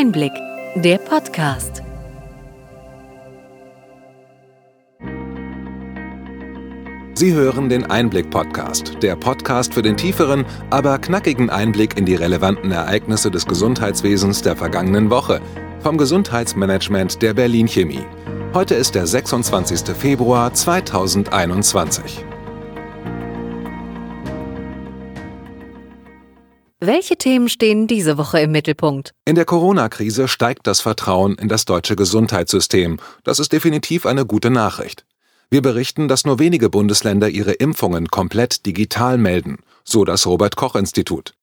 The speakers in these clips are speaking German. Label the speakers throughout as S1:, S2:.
S1: Einblick, der Podcast.
S2: Sie hören den Einblick-Podcast, der Podcast für den tieferen, aber knackigen Einblick in die relevanten Ereignisse des Gesundheitswesens der vergangenen Woche vom Gesundheitsmanagement der Berlin Chemie. Heute ist der 26. Februar 2021.
S1: Welche Themen stehen diese Woche im Mittelpunkt?
S2: In der Corona-Krise steigt das Vertrauen in das deutsche Gesundheitssystem. Das ist definitiv eine gute Nachricht. Wir berichten, dass nur wenige Bundesländer ihre Impfungen komplett digital melden, so das Robert Koch Institut.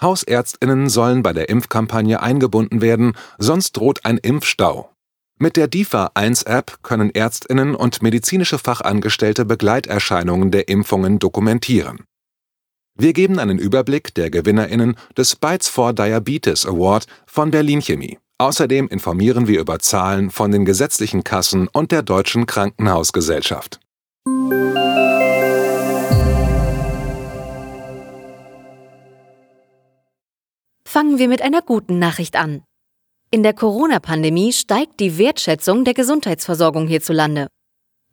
S2: Hausärztinnen sollen bei der Impfkampagne eingebunden werden, sonst droht ein Impfstau. Mit der DIFA 1 App können Ärztinnen und medizinische Fachangestellte Begleiterscheinungen der Impfungen dokumentieren. Wir geben einen Überblick der GewinnerInnen des Bites for Diabetes Award von Berlin Chemie. Außerdem informieren wir über Zahlen von den gesetzlichen Kassen und der Deutschen Krankenhausgesellschaft.
S1: Fangen wir mit einer guten Nachricht an. In der Corona-Pandemie steigt die Wertschätzung der Gesundheitsversorgung hierzulande.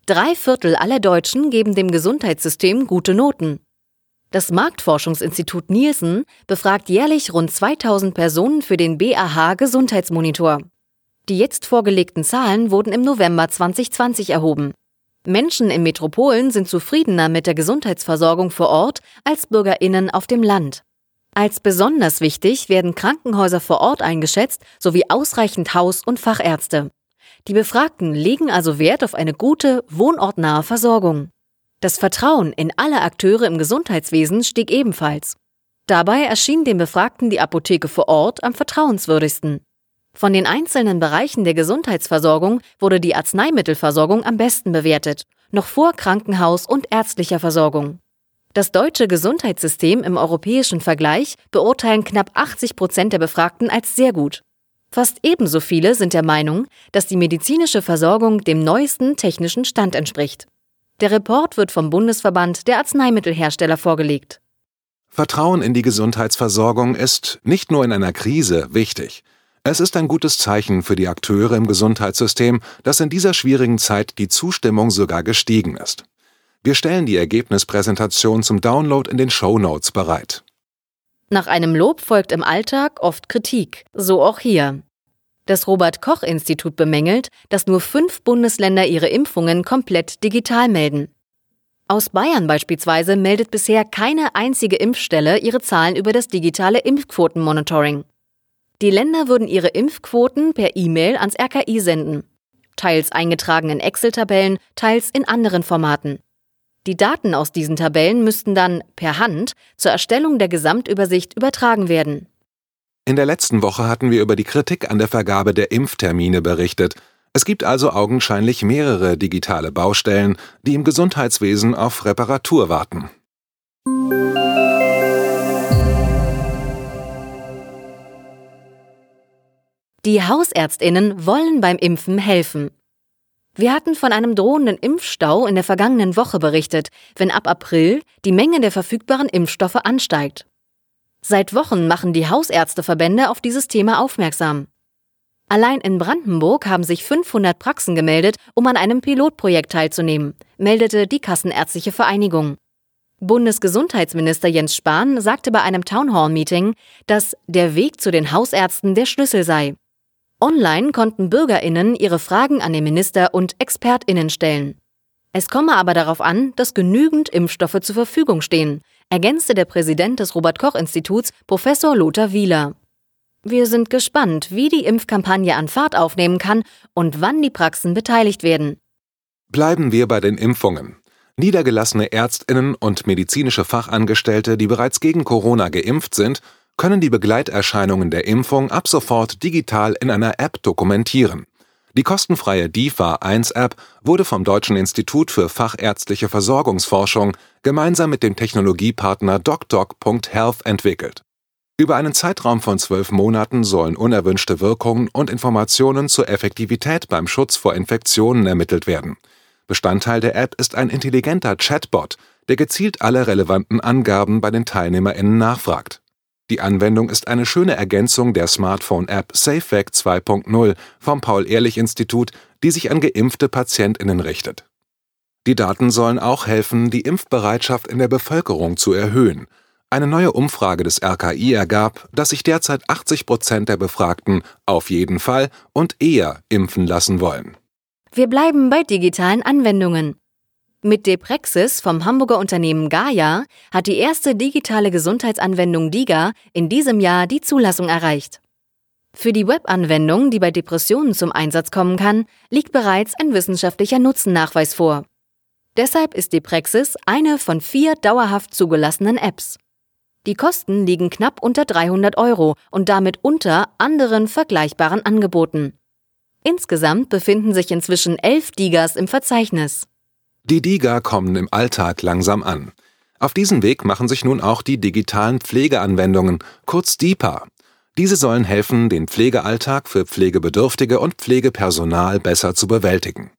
S1: Drei Viertel aller Deutschen geben dem Gesundheitssystem gute Noten. Das Marktforschungsinstitut Nielsen befragt jährlich rund 2000 Personen für den BAH Gesundheitsmonitor. Die jetzt vorgelegten Zahlen wurden im November 2020 erhoben. Menschen in Metropolen sind zufriedener mit der Gesundheitsversorgung vor Ort als Bürgerinnen auf dem Land. Als besonders wichtig werden Krankenhäuser vor Ort eingeschätzt sowie ausreichend Haus- und Fachärzte. Die Befragten legen also Wert auf eine gute, wohnortnahe Versorgung. Das Vertrauen in alle Akteure im Gesundheitswesen stieg ebenfalls. Dabei erschien dem Befragten die Apotheke vor Ort am vertrauenswürdigsten. Von den einzelnen Bereichen der Gesundheitsversorgung wurde die Arzneimittelversorgung am besten bewertet, noch vor Krankenhaus und ärztlicher Versorgung. Das deutsche Gesundheitssystem im europäischen Vergleich beurteilen knapp 80 Prozent der Befragten als sehr gut. Fast ebenso viele sind der Meinung, dass die medizinische Versorgung dem neuesten technischen Stand entspricht. Der Report wird vom Bundesverband der Arzneimittelhersteller vorgelegt.
S2: Vertrauen in die Gesundheitsversorgung ist nicht nur in einer Krise wichtig. Es ist ein gutes Zeichen für die Akteure im Gesundheitssystem, dass in dieser schwierigen Zeit die Zustimmung sogar gestiegen ist. Wir stellen die Ergebnispräsentation zum Download in den Show Notes bereit.
S1: Nach einem Lob folgt im Alltag oft Kritik, so auch hier. Das Robert Koch Institut bemängelt, dass nur fünf Bundesländer ihre Impfungen komplett digital melden. Aus Bayern beispielsweise meldet bisher keine einzige Impfstelle ihre Zahlen über das digitale Impfquotenmonitoring. Die Länder würden ihre Impfquoten per E-Mail ans RKI senden, teils eingetragen in Excel-Tabellen, teils in anderen Formaten. Die Daten aus diesen Tabellen müssten dann per Hand zur Erstellung der Gesamtübersicht übertragen werden.
S2: In der letzten Woche hatten wir über die Kritik an der Vergabe der Impftermine berichtet. Es gibt also augenscheinlich mehrere digitale Baustellen, die im Gesundheitswesen auf Reparatur warten.
S1: Die Hausärztinnen wollen beim Impfen helfen. Wir hatten von einem drohenden Impfstau in der vergangenen Woche berichtet, wenn ab April die Menge der verfügbaren Impfstoffe ansteigt. Seit Wochen machen die Hausärzteverbände auf dieses Thema aufmerksam. Allein in Brandenburg haben sich 500 Praxen gemeldet, um an einem Pilotprojekt teilzunehmen, meldete die Kassenärztliche Vereinigung. Bundesgesundheitsminister Jens Spahn sagte bei einem Townhall-Meeting, dass der Weg zu den Hausärzten der Schlüssel sei. Online konnten Bürgerinnen ihre Fragen an den Minister und Expertinnen stellen. Es komme aber darauf an, dass genügend Impfstoffe zur Verfügung stehen, ergänzte der Präsident des Robert Koch Instituts, Professor Lothar Wieler. Wir sind gespannt, wie die Impfkampagne an Fahrt aufnehmen kann und wann die Praxen beteiligt werden.
S2: Bleiben wir bei den Impfungen. Niedergelassene Ärztinnen und medizinische Fachangestellte, die bereits gegen Corona geimpft sind, können die Begleiterscheinungen der Impfung ab sofort digital in einer App dokumentieren. Die kostenfreie DIFA-1-App wurde vom Deutschen Institut für fachärztliche Versorgungsforschung gemeinsam mit dem Technologiepartner DocDoc.Health entwickelt. Über einen Zeitraum von zwölf Monaten sollen unerwünschte Wirkungen und Informationen zur Effektivität beim Schutz vor Infektionen ermittelt werden. Bestandteil der App ist ein intelligenter Chatbot, der gezielt alle relevanten Angaben bei den TeilnehmerInnen nachfragt Die Anwendung ist eine schöne Ergänzung der Smartphone-App SafeVac 2.0 vom Paul-Ehrlich-Institut, die sich an geimpfte PatientInnen richtet. Die Daten sollen auch helfen, die Impfbereitschaft in der Bevölkerung zu erhöhen. Eine neue Umfrage des RKI ergab, dass sich derzeit 80 Prozent der Befragten auf jeden Fall und eher impfen lassen wollen.
S1: Wir bleiben bei digitalen Anwendungen. Mit Deprexis vom Hamburger Unternehmen Gaia hat die erste digitale Gesundheitsanwendung DIGA in diesem Jahr die Zulassung erreicht. Für die Webanwendung, die bei Depressionen zum Einsatz kommen kann, liegt bereits ein wissenschaftlicher Nutzennachweis vor. Deshalb ist Deprexis eine von vier dauerhaft zugelassenen Apps. Die Kosten liegen knapp unter 300 Euro und damit unter anderen vergleichbaren Angeboten. Insgesamt befinden sich inzwischen elf Digas im Verzeichnis.
S2: Die DIGA kommen im Alltag langsam an. Auf diesem Weg machen sich nun auch die digitalen Pflegeanwendungen, kurz DIPA. Diese sollen helfen, den Pflegealltag für Pflegebedürftige und Pflegepersonal besser zu bewältigen.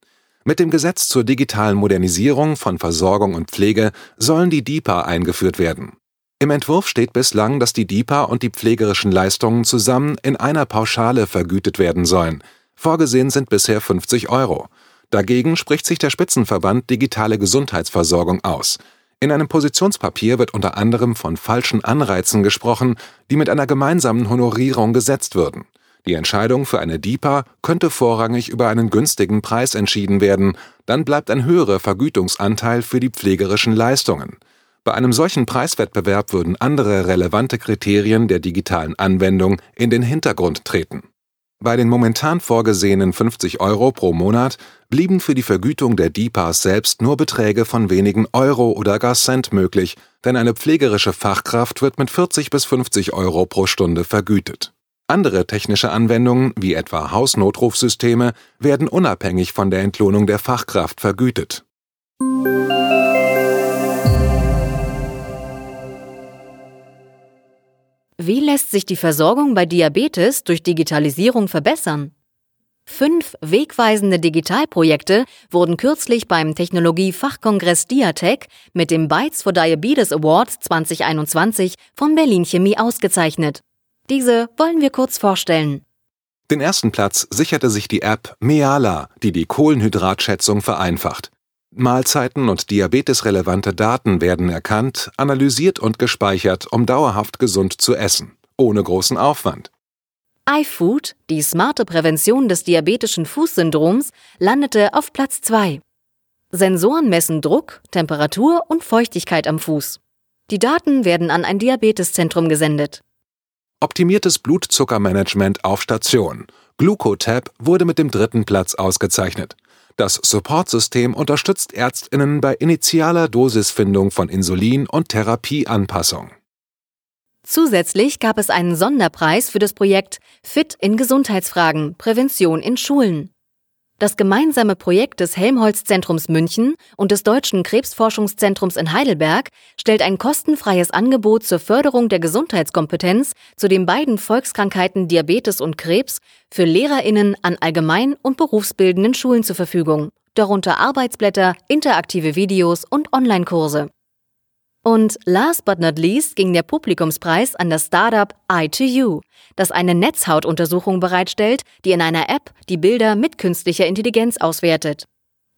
S2: Mit dem Gesetz zur digitalen Modernisierung von Versorgung und Pflege sollen die DIPA eingeführt werden. Im Entwurf steht bislang, dass die DIPA und die pflegerischen Leistungen zusammen in einer Pauschale vergütet werden sollen. Vorgesehen sind bisher 50 Euro. Dagegen spricht sich der Spitzenverband Digitale Gesundheitsversorgung aus. In einem Positionspapier wird unter anderem von falschen Anreizen gesprochen, die mit einer gemeinsamen Honorierung gesetzt würden. Die Entscheidung für eine DIPA könnte vorrangig über einen günstigen Preis entschieden werden, dann bleibt ein höherer Vergütungsanteil für die pflegerischen Leistungen. Bei einem solchen Preiswettbewerb würden andere relevante Kriterien der digitalen Anwendung in den Hintergrund treten bei den momentan vorgesehenen 50 Euro pro Monat blieben für die Vergütung der DIPAs selbst nur Beträge von wenigen Euro oder gar Cent möglich, denn eine pflegerische Fachkraft wird mit 40 bis 50 Euro pro Stunde vergütet. Andere technische Anwendungen, wie etwa Hausnotrufsysteme, werden unabhängig von der Entlohnung der Fachkraft vergütet.
S1: Wie lässt sich die Versorgung bei Diabetes durch Digitalisierung verbessern? Fünf wegweisende Digitalprojekte wurden kürzlich beim Technologiefachkongress Diatec mit dem Bytes for Diabetes Award 2021 von Berlin Chemie ausgezeichnet. Diese wollen wir kurz vorstellen.
S2: Den ersten Platz sicherte sich die App Meala, die die Kohlenhydratschätzung vereinfacht. Mahlzeiten und diabetesrelevante Daten werden erkannt, analysiert und gespeichert, um dauerhaft gesund zu essen, ohne großen Aufwand.
S1: iFood, die smarte Prävention des diabetischen Fußsyndroms, landete auf Platz 2. Sensoren messen Druck, Temperatur und Feuchtigkeit am Fuß. Die Daten werden an ein Diabeteszentrum gesendet.
S2: Optimiertes Blutzuckermanagement auf Station. Glucotab wurde mit dem dritten Platz ausgezeichnet. Das Supportsystem unterstützt Ärztinnen bei initialer Dosisfindung von Insulin und Therapieanpassung.
S1: Zusätzlich gab es einen Sonderpreis für das Projekt Fit in Gesundheitsfragen Prävention in Schulen. Das gemeinsame Projekt des Helmholtz-Zentrums München und des Deutschen Krebsforschungszentrums in Heidelberg stellt ein kostenfreies Angebot zur Förderung der Gesundheitskompetenz zu den beiden Volkskrankheiten Diabetes und Krebs für Lehrerinnen an allgemein- und berufsbildenden Schulen zur Verfügung, darunter Arbeitsblätter, interaktive Videos und Online-Kurse. Und last but not least ging der Publikumspreis an das Startup i2U, das eine Netzhautuntersuchung bereitstellt, die in einer App die Bilder mit künstlicher Intelligenz auswertet.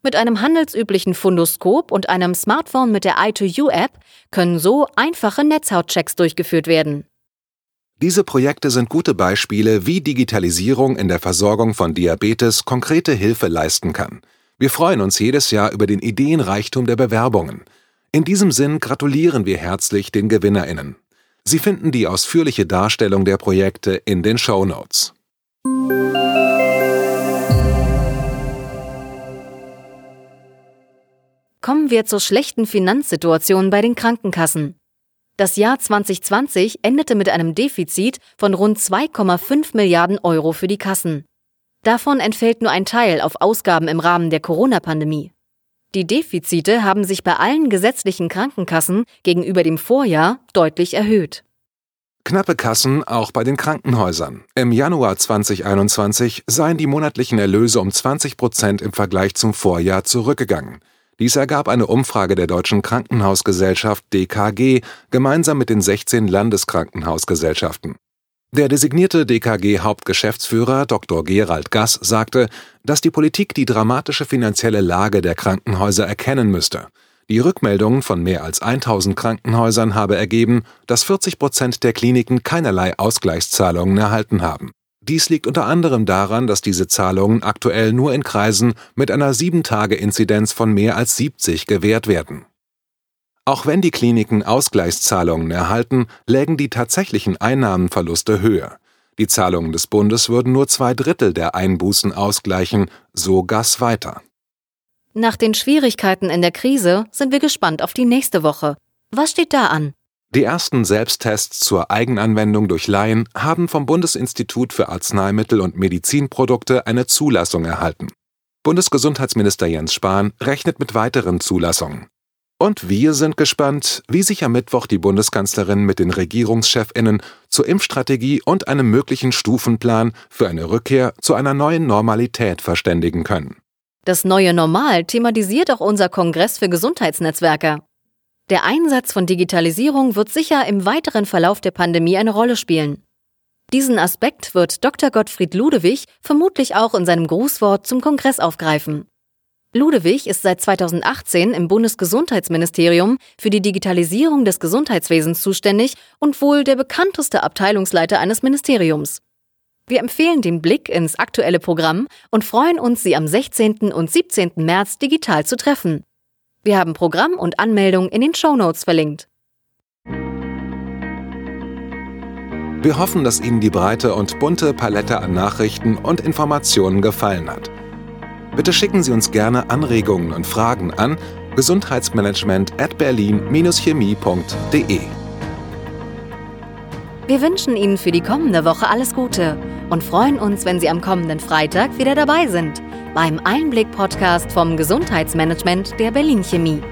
S1: Mit einem handelsüblichen Fundoskop und einem Smartphone mit der i2U-App können so einfache Netzhautchecks durchgeführt werden.
S2: Diese Projekte sind gute Beispiele, wie Digitalisierung in der Versorgung von Diabetes konkrete Hilfe leisten kann. Wir freuen uns jedes Jahr über den Ideenreichtum der Bewerbungen. In diesem Sinn gratulieren wir herzlich den GewinnerInnen. Sie finden die ausführliche Darstellung der Projekte in den Show Notes.
S1: Kommen wir zur schlechten Finanzsituation bei den Krankenkassen. Das Jahr 2020 endete mit einem Defizit von rund 2,5 Milliarden Euro für die Kassen. Davon entfällt nur ein Teil auf Ausgaben im Rahmen der Corona-Pandemie. Die Defizite haben sich bei allen gesetzlichen Krankenkassen gegenüber dem Vorjahr deutlich erhöht.
S2: Knappe Kassen auch bei den Krankenhäusern. Im Januar 2021 seien die monatlichen Erlöse um 20 Prozent im Vergleich zum Vorjahr zurückgegangen. Dies ergab eine Umfrage der Deutschen Krankenhausgesellschaft DKG gemeinsam mit den 16 Landeskrankenhausgesellschaften. Der designierte DKG-Hauptgeschäftsführer Dr. Gerald Gass sagte, dass die Politik die dramatische finanzielle Lage der Krankenhäuser erkennen müsste. Die Rückmeldung von mehr als 1000 Krankenhäusern habe ergeben, dass 40 Prozent der Kliniken keinerlei Ausgleichszahlungen erhalten haben. Dies liegt unter anderem daran, dass diese Zahlungen aktuell nur in Kreisen mit einer 7-Tage-Inzidenz von mehr als 70 gewährt werden. Auch wenn die Kliniken Ausgleichszahlungen erhalten, lägen die tatsächlichen Einnahmenverluste höher. Die Zahlungen des Bundes würden nur zwei Drittel der Einbußen ausgleichen, so Gass weiter.
S1: Nach den Schwierigkeiten in der Krise sind wir gespannt auf die nächste Woche. Was steht da an?
S2: Die ersten Selbsttests zur Eigenanwendung durch Laien haben vom Bundesinstitut für Arzneimittel und Medizinprodukte eine Zulassung erhalten. Bundesgesundheitsminister Jens Spahn rechnet mit weiteren Zulassungen. Und wir sind gespannt, wie sich am Mittwoch die Bundeskanzlerin mit den Regierungschefinnen zur Impfstrategie und einem möglichen Stufenplan für eine Rückkehr zu einer neuen Normalität verständigen können.
S1: Das neue Normal thematisiert auch unser Kongress für Gesundheitsnetzwerke. Der Einsatz von Digitalisierung wird sicher im weiteren Verlauf der Pandemie eine Rolle spielen. Diesen Aspekt wird Dr. Gottfried Ludewig vermutlich auch in seinem Grußwort zum Kongress aufgreifen. Ludewig ist seit 2018 im Bundesgesundheitsministerium für die Digitalisierung des Gesundheitswesens zuständig und wohl der bekannteste Abteilungsleiter eines Ministeriums. Wir empfehlen den Blick ins aktuelle Programm und freuen uns, Sie am 16. und 17. März digital zu treffen. Wir haben Programm und Anmeldung in den Show Notes verlinkt.
S2: Wir hoffen, dass Ihnen die breite und bunte Palette an Nachrichten und Informationen gefallen hat. Bitte schicken Sie uns gerne Anregungen und Fragen an gesundheitsmanagement at berlin-chemie.de.
S1: Wir wünschen Ihnen für die kommende Woche alles Gute und freuen uns, wenn Sie am kommenden Freitag wieder dabei sind beim Einblick-Podcast vom Gesundheitsmanagement der Berlin Chemie.